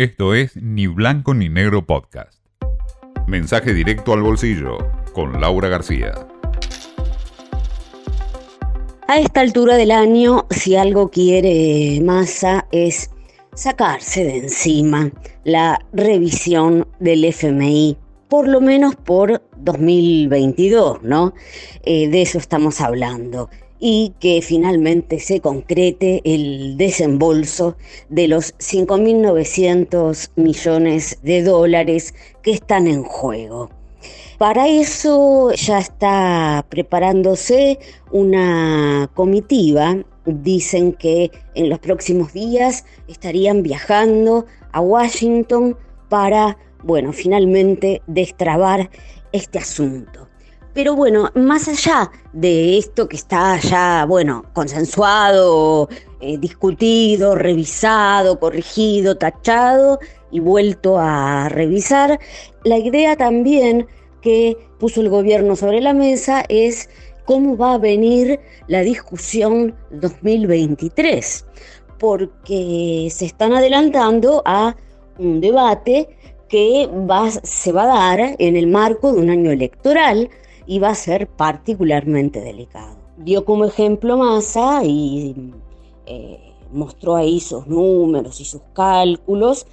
Esto es Ni Blanco ni Negro Podcast. Mensaje directo al bolsillo con Laura García. A esta altura del año, si algo quiere Massa es sacarse de encima la revisión del FMI, por lo menos por 2022, ¿no? Eh, de eso estamos hablando y que finalmente se concrete el desembolso de los 5.900 millones de dólares que están en juego. Para eso ya está preparándose una comitiva. Dicen que en los próximos días estarían viajando a Washington para, bueno, finalmente destrabar este asunto. Pero bueno, más allá de esto que está ya, bueno, consensuado, eh, discutido, revisado, corregido, tachado y vuelto a revisar, la idea también que puso el gobierno sobre la mesa es cómo va a venir la discusión 2023, porque se están adelantando a un debate que va, se va a dar en el marco de un año electoral va a ser particularmente delicado. Dio como ejemplo Massa y eh, mostró ahí sus números y sus cálculos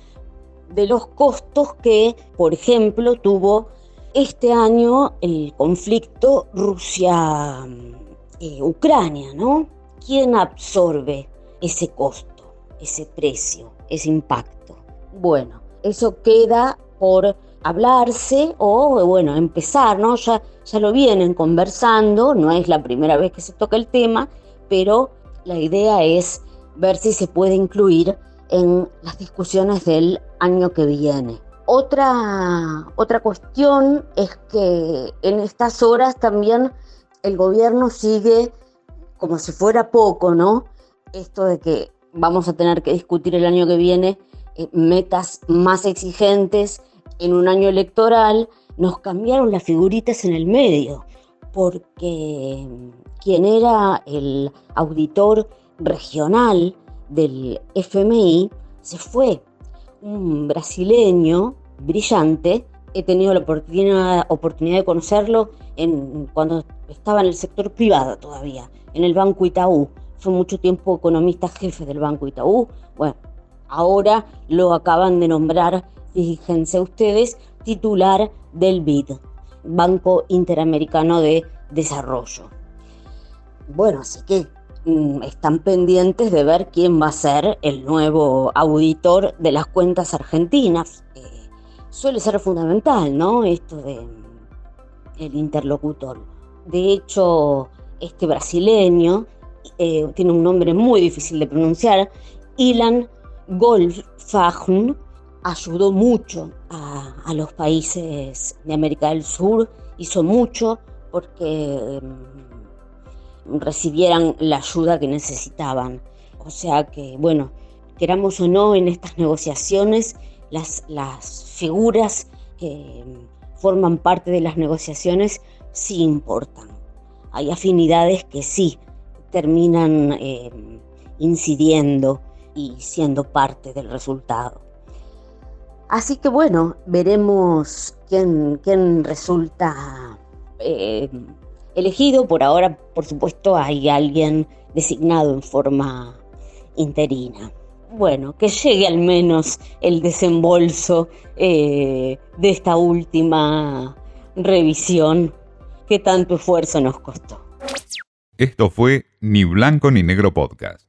de los costos que, por ejemplo, tuvo este año el conflicto Rusia-Ucrania, ¿no? ¿Quién absorbe ese costo, ese precio, ese impacto? Bueno, eso queda por hablarse o, bueno, empezar, ¿no? Ya, ya lo vienen conversando, no es la primera vez que se toca el tema, pero la idea es ver si se puede incluir en las discusiones del año que viene. Otra, otra cuestión es que en estas horas también el gobierno sigue como si fuera poco, ¿no? Esto de que vamos a tener que discutir el año que viene eh, metas más exigentes en un año electoral, nos cambiaron las figuritas en el medio, porque quien era el auditor regional del FMI se fue, un brasileño brillante, he tenido la oportunidad, de conocerlo en, cuando estaba en el sector privado todavía, en el Banco Itaú. Fue mucho tiempo economista jefe del Banco Itaú. Bueno, ahora lo acaban de nombrar fíjense ustedes, titular del BID, Banco Interamericano de Desarrollo. Bueno, así que mm, están pendientes de ver quién va a ser el nuevo auditor de las cuentas argentinas. Suele ser fundamental, ¿no? Esto de mm, el interlocutor. De hecho, este brasileño eh, tiene un nombre muy difícil de pronunciar, Ilan Goldfahn, ayudó mucho a, los países de América del Sur, hizo mucho porque mm, recibieran la ayuda que necesitaban. O sea que, bueno, queramos o no, en estas negociaciones, las, figuras que forman parte de las negociaciones sí importan. Hay afinidades que sí terminan eh, incidiendo y siendo parte del resultado. Así que bueno, veremos quién, quién resulta eh, elegido. Por ahora, por supuesto, hay alguien designado en forma interina. Bueno, que llegue al menos el desembolso eh, de esta última revisión que tanto esfuerzo nos costó. Esto fue Ni Blanco ni Negro Podcast.